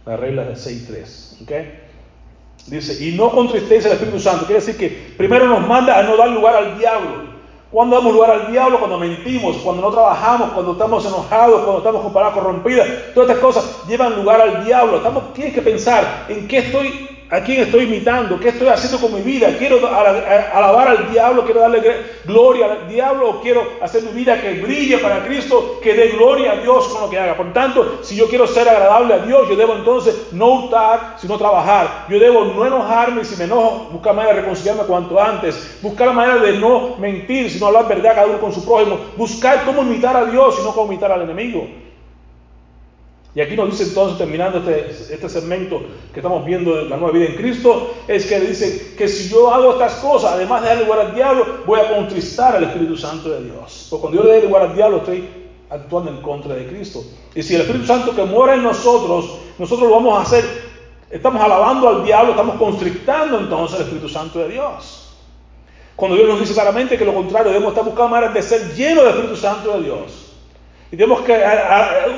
La regla de 6.3. ¿okay? Dice, y no contristéis al Espíritu Santo. Quiere decir que primero nos manda a no dar lugar al diablo. Cuando damos lugar al diablo, cuando mentimos, cuando no trabajamos, cuando estamos enojados, cuando estamos con palabras corrompidas, todas estas cosas llevan lugar al diablo. Estamos, tienes que pensar en qué estoy ¿A quién estoy imitando? ¿Qué estoy haciendo con mi vida? ¿Quiero alabar al diablo? ¿Quiero darle gloria al diablo? ¿O quiero hacer mi vida que brille para Cristo? Que dé gloria a Dios con lo que haga. Por tanto, si yo quiero ser agradable a Dios, yo debo entonces no hurtar, sino trabajar. Yo debo no enojarme si me enojo, buscar manera de reconciliarme cuanto antes. Buscar la manera de no mentir, sino hablar verdad cada uno con su prójimo. Buscar cómo imitar a Dios y no cómo imitar al enemigo. Y aquí nos dice entonces, terminando este, este segmento que estamos viendo de la nueva vida en Cristo, es que dice que si yo hago estas cosas, además de darle lugar al diablo, voy a contristar al Espíritu Santo de Dios. Porque cuando yo le doy lugar al diablo, estoy actuando en contra de Cristo. Y si el Espíritu Santo que mora en nosotros, nosotros lo vamos a hacer, estamos alabando al diablo, estamos constrictando entonces al Espíritu Santo de Dios. Cuando Dios nos dice claramente que lo contrario, debemos estar buscando maneras de ser llenos del Espíritu Santo de Dios. Y tenemos que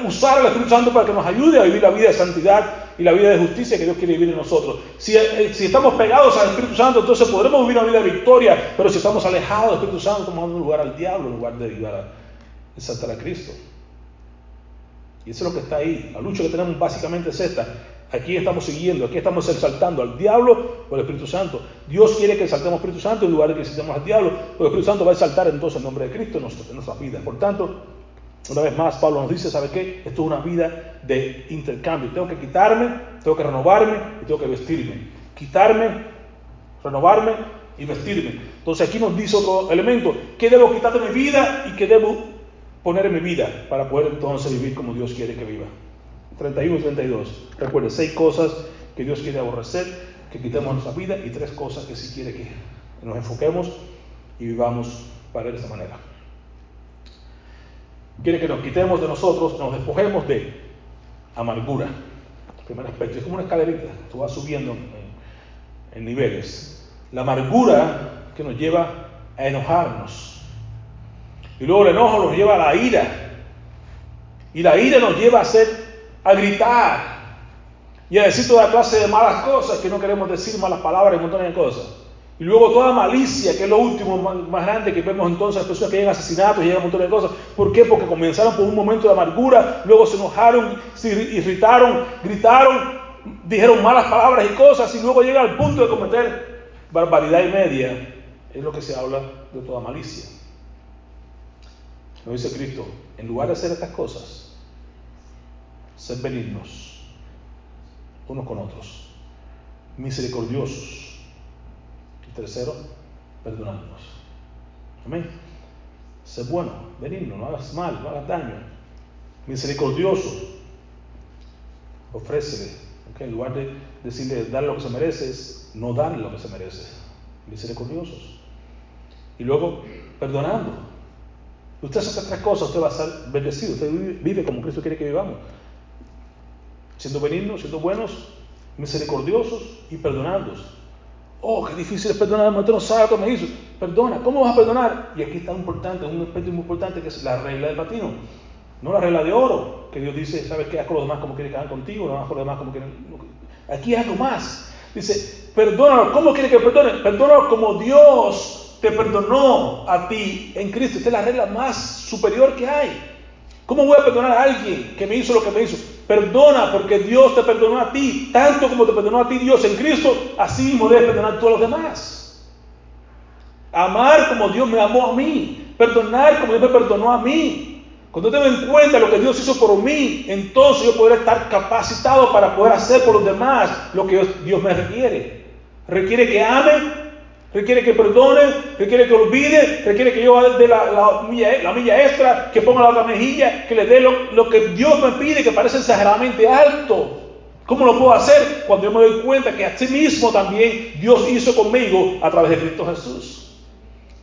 usar al Espíritu Santo para que nos ayude a vivir la vida de santidad y la vida de justicia que Dios quiere vivir en nosotros. Si, eh, estamos pegados al Espíritu Santo, entonces podremos vivir una vida de victoria, pero si estamos alejados del Espíritu Santo, estamos dando lugar al diablo en lugar de ayudar a exaltar a Cristo. Y eso es lo que está ahí. La lucha que tenemos básicamente es esta. Aquí estamos siguiendo, aquí estamos exaltando al diablo o al Espíritu Santo. Dios quiere que exaltemos al Espíritu Santo en lugar de que exaltemos al diablo, pero el Espíritu Santo va a exaltar entonces el nombre de Cristo en nuestras vidas. Por tanto, una vez más, Pablo nos dice, ¿sabe qué? Esto es una vida de intercambio. Tengo que quitarme, tengo que renovarme y tengo que vestirme. Quitarme, renovarme y vestirme. Entonces aquí nos dice otro elemento, ¿qué debo quitar de mi vida y qué debo poner en mi vida para poder entonces vivir como Dios quiere que viva? 31 y 32. Recuerde, seis cosas que Dios quiere aborrecer, que quitemos en nuestra vida y tres cosas que sí quiere que nos enfoquemos y vivamos para de esa manera quiere que nos quitemos de nosotros, nos despojemos de amargura. primer aspecto, es como una escalerita, tú vas subiendo en, niveles. La amargura que nos lleva a enojarnos. Y luego el enojo nos lleva a la ira. Y la ira nos lleva a hacer, a gritar y a decir toda clase de malas cosas que no queremos decir, malas palabras un montón de cosas. Y luego toda malicia, que es lo último más grande que vemos entonces, personas que llegan asesinatos, llegan un montón de cosas. ¿Por qué? Porque comenzaron por un momento de amargura, luego se enojaron, se irritaron, gritaron, dijeron malas palabras y cosas, y luego llega al punto de cometer barbaridad y media. Es lo que se habla de toda malicia. Nos dice Cristo, en lugar de hacer estas cosas, ser benignos unos con otros, misericordiosos Tercero, perdonándonos. Amén. Sé bueno, benigno, no hagas mal, no hagas daño. Misericordioso. Ofrécele. En lugar de decirle dar lo que se merece, es no darle lo que se merece. Misericordiosos. Y luego, perdonando. Usted hace estas tres cosas, usted va a ser bendecido. Usted vive, como Cristo quiere que vivamos. Siendo benignos, siendo buenos, misericordiosos y perdonándonos. Oh, qué difícil es perdonar, no sabe cómo me hizo. Perdona, ¿cómo vas a perdonar? Y aquí está importante, un aspecto muy importante que es la regla del patino. No la regla de oro, que Dios dice, ¿sabes qué? Haz con los demás como quiere que hagan contigo, no haz con los demás como quieren. Aquí hay algo más. Dice, perdónalo. ¿Cómo quiere que perdone? Perdónalo como Dios te perdonó a ti en Cristo. Esta es la regla más superior que hay. ¿Cómo voy a perdonar a alguien que me hizo lo que me hizo? Perdona porque Dios te perdonó a ti, tanto como te perdonó a ti Dios en Cristo, así mismo debes perdonar a todos los demás. Amar como Dios me amó a mí, perdonar como Dios me perdonó a mí. Cuando tengo en cuenta lo que Dios hizo por mí, entonces yo podré estar capacitado para poder hacer por los demás lo que Dios me requiere. Requiere que ame, requiere que perdone, requiere que olvide, requiere que yo dé la, la, milla, extra, que ponga la otra mejilla, que le dé lo, que Dios me pide, que parece exageradamente alto. ¿Cómo lo puedo hacer? Cuando yo me doy cuenta que así mismo también Dios hizo conmigo a través de Cristo Jesús.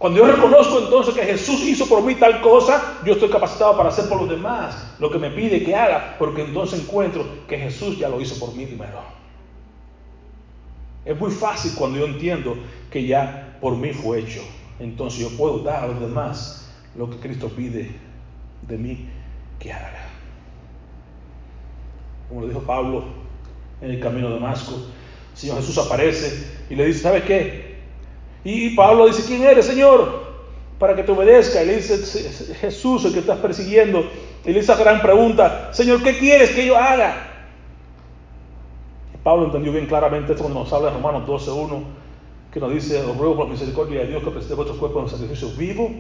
Cuando yo reconozco entonces que Jesús hizo por mí tal cosa, yo estoy capacitado para hacer por los demás lo que me pide que haga, porque entonces encuentro que Jesús ya lo hizo por mí primero. Es muy fácil cuando yo entiendo que ya por mí fue hecho. Entonces yo puedo dar a los demás lo que Cristo pide de mí que haga. Como lo dijo Pablo en el camino de Damasco, el Señor Jesús aparece y le dice, ¿sabes qué? Y Pablo dice, ¿quién eres, Señor? Para que te obedezca. Y le dice, Jesús, el que estás persiguiendo. Y le dice esa gran pregunta, Señor, ¿qué quieres que yo haga? Pablo entendió bien claramente esto cuando nos habla de Romanos 12.1, que nos dice, os ruego por la misericordia de Dios que presente vuestros cuerpos en sacrificio vivo,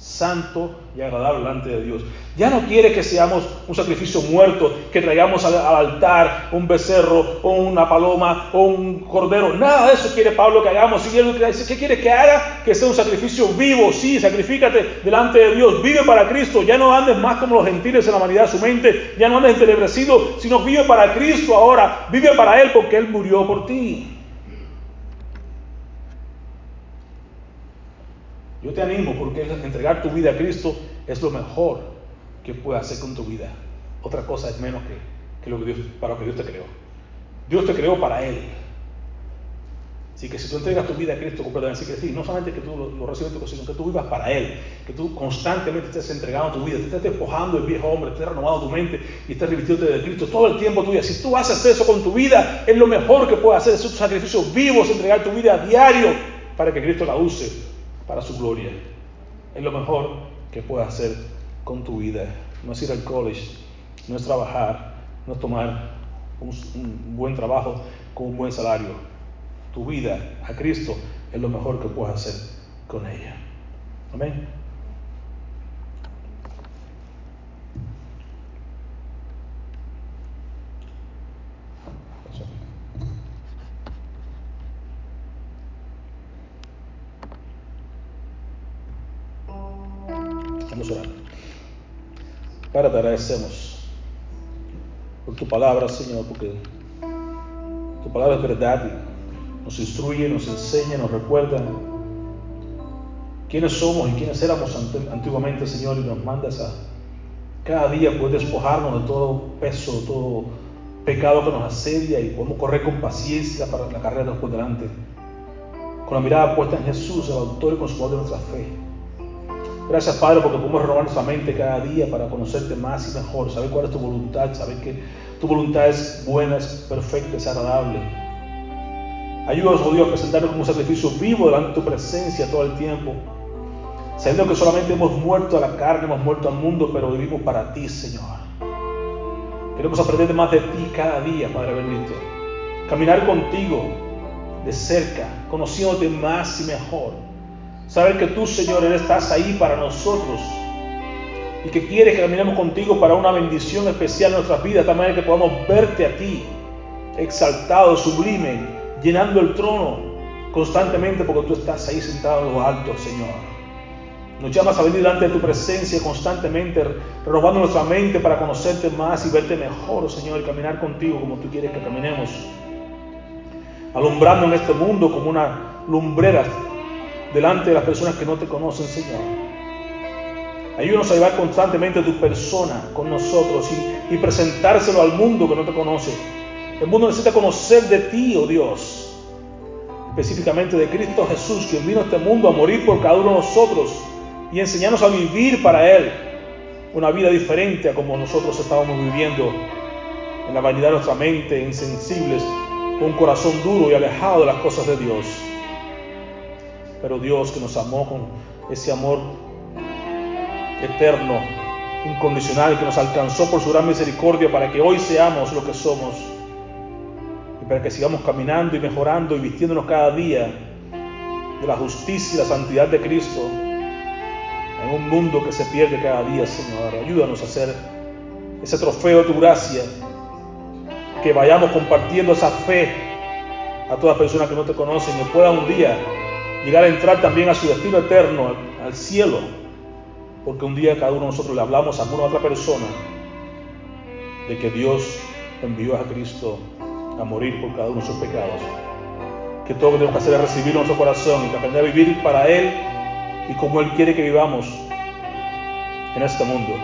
santo y agradable delante de Dios. Ya no quiere que seamos un sacrificio muerto, que traigamos al, altar un becerro o una paloma o un cordero. Nada de eso quiere Pablo que hagamos. ¿qué quiere que haga? Que sea un sacrificio vivo. Sí, sacrifícate delante de Dios. Vive para Cristo. Ya no andes más como los gentiles en la vanidad de su mente. Ya no andes entenebrecido, sino vive para Cristo ahora. Vive para Él porque Él murió por ti. Yo te animo porque entregar tu vida a Cristo es lo mejor que puedes hacer con tu vida. Otra cosa es menos que, lo que Dios, para lo que Dios te creó. Dios te creó para Él. Así que si tú entregas tu vida a Cristo completamente, así que no solamente que tú lo, recibes tu sino que tú vivas para Él, que tú constantemente estés entregando tu vida, te estés despojando del viejo hombre, estés renovando tu mente y estés revistiéndote de Cristo todo el tiempo tuyo. Si tú haces eso con tu vida, es lo mejor que puedes hacer, es un sacrificio vivo, es entregar tu vida a diario para que Cristo la use para su gloria. Es lo mejor que puedes hacer con tu vida. No es ir al college, no es trabajar, no es tomar un, buen trabajo con un buen salario. Tu vida a Cristo es lo mejor que puedes hacer con ella. Amén. Para te agradecemos por tu palabra, Señor, porque tu palabra es verdad nos instruye, nos enseña, nos recuerda quiénes somos y quiénes éramos antiguamente, Señor, y nos mandas a cada día poder despojarnos de todo peso, de todo pecado que nos asedia y podemos correr con paciencia para la carrera por delante, con la mirada puesta en Jesús, el autor y consumador de nuestra fe. Gracias, Padre, porque podemos renovar nuestra mente cada día para conocerte más y mejor, saber cuál es tu voluntad, saber que tu voluntad es buena, es perfecta, es agradable. Ayúdanos, oh Dios, a presentarnos como un sacrificio vivo delante de tu presencia todo el tiempo, sabiendo que solamente hemos muerto a la carne, hemos muerto al mundo, pero vivimos para ti, Señor. Queremos aprender más de ti cada día, Padre bendito. Caminar contigo de cerca, conociéndote más y mejor Saber que tú, Señor, estás ahí para nosotros y que quieres que caminemos contigo para una bendición especial en nuestras vidas, de manera que podamos verte a ti, exaltado, sublime, llenando el trono constantemente porque tú estás ahí sentado en lo alto, Señor. Nos llamas a venir delante de tu presencia constantemente, renovando nuestra mente para conocerte más y verte mejor, Señor, y caminar contigo como tú quieres que caminemos. Alumbrando en este mundo como una lumbrera delante de las personas que no te conocen, Señor. Ayúdanos a llevar constantemente tu persona con nosotros y, presentárselo al mundo que no te conoce. El mundo necesita conocer de ti, oh Dios, específicamente de Cristo Jesús, quien vino a este mundo a morir por cada uno de nosotros y enseñarnos a vivir para Él una vida diferente a como nosotros estábamos viviendo en la vanidad de nuestra mente, insensibles, con un corazón duro y alejado de las cosas de Dios pero Dios que nos amó con ese amor eterno, incondicional que nos alcanzó por su gran misericordia para que hoy seamos lo que somos y para que sigamos caminando y mejorando y vistiéndonos cada día de la justicia y la santidad de Cristo en un mundo que se pierde cada día, Señor. Ayúdanos a hacer ese trofeo de tu gracia, que vayamos compartiendo esa fe a todas las personas que no te conocen y puedan un día llegar a entrar también a su destino eterno, al cielo, porque un día cada uno de nosotros le hablamos a alguna otra persona de que Dios envió a Cristo a morir por cada uno de sus pecados. Que todo lo que tenemos que hacer es recibirlo en nuestro corazón y aprender a vivir para Él y como Él quiere que vivamos en este mundo.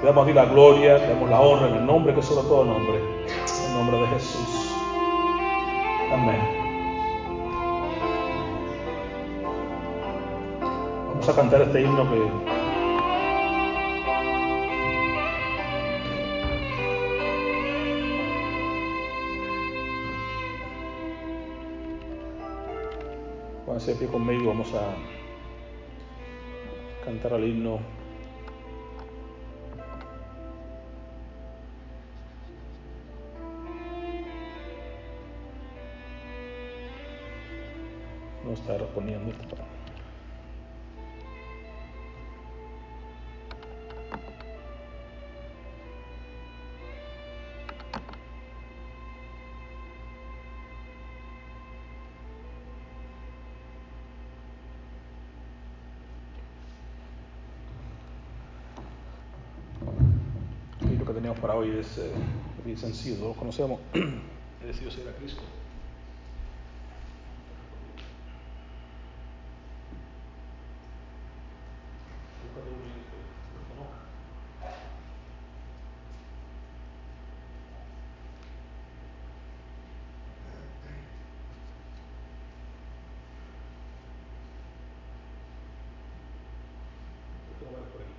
Te damos a ti la gloria, te damos la honra en el nombre que sobre todo nombre, en el nombre de Jesús. Amén. Vamos a cantar este himno que Pónganse pie conmigo, vamos a cantar el himno. No está respondiendo esto. Para hoy es eh, bien sencillo, todos conocemos. He decidido seguir a Cristo. Búscate uno que lo conozca. Esto va por aquí.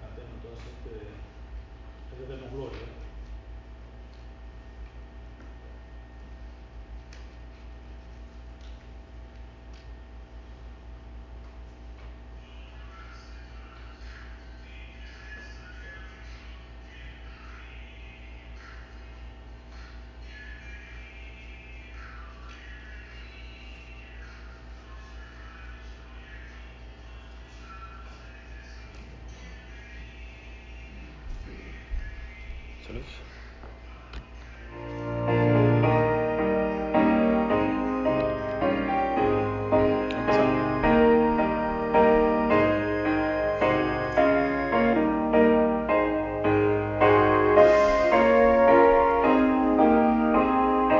Cantemos este demos gloria. слушателей